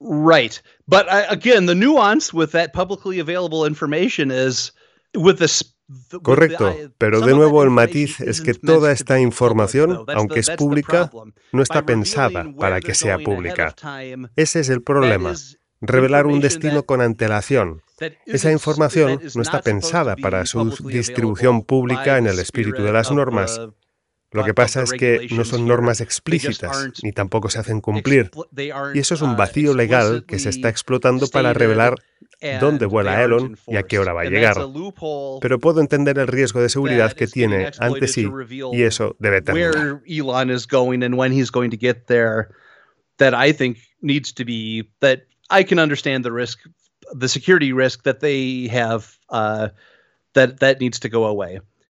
Right. But uh, again, the nuance with that publicly available information is with this Correcto, pero de nuevo el matiz es que toda esta información, aunque es pública, no está pensada para que sea pública. Ese es el problema. Revelar un destino con antelación. Esa información no está pensada para su distribución pública en el espíritu de las normas, lo que pasa es que no son normas explícitas ni tampoco se hacen cumplir. Y eso es un uh, vacío legal que se está explotando para revelar dónde vuela Elon y a qué hora va a llegar. Pero puedo entender el riesgo de seguridad que tiene ante sí y eso debe terminar. that I think needs to be that I can understand the risk, the security risk that they have uh, that that needs to go away.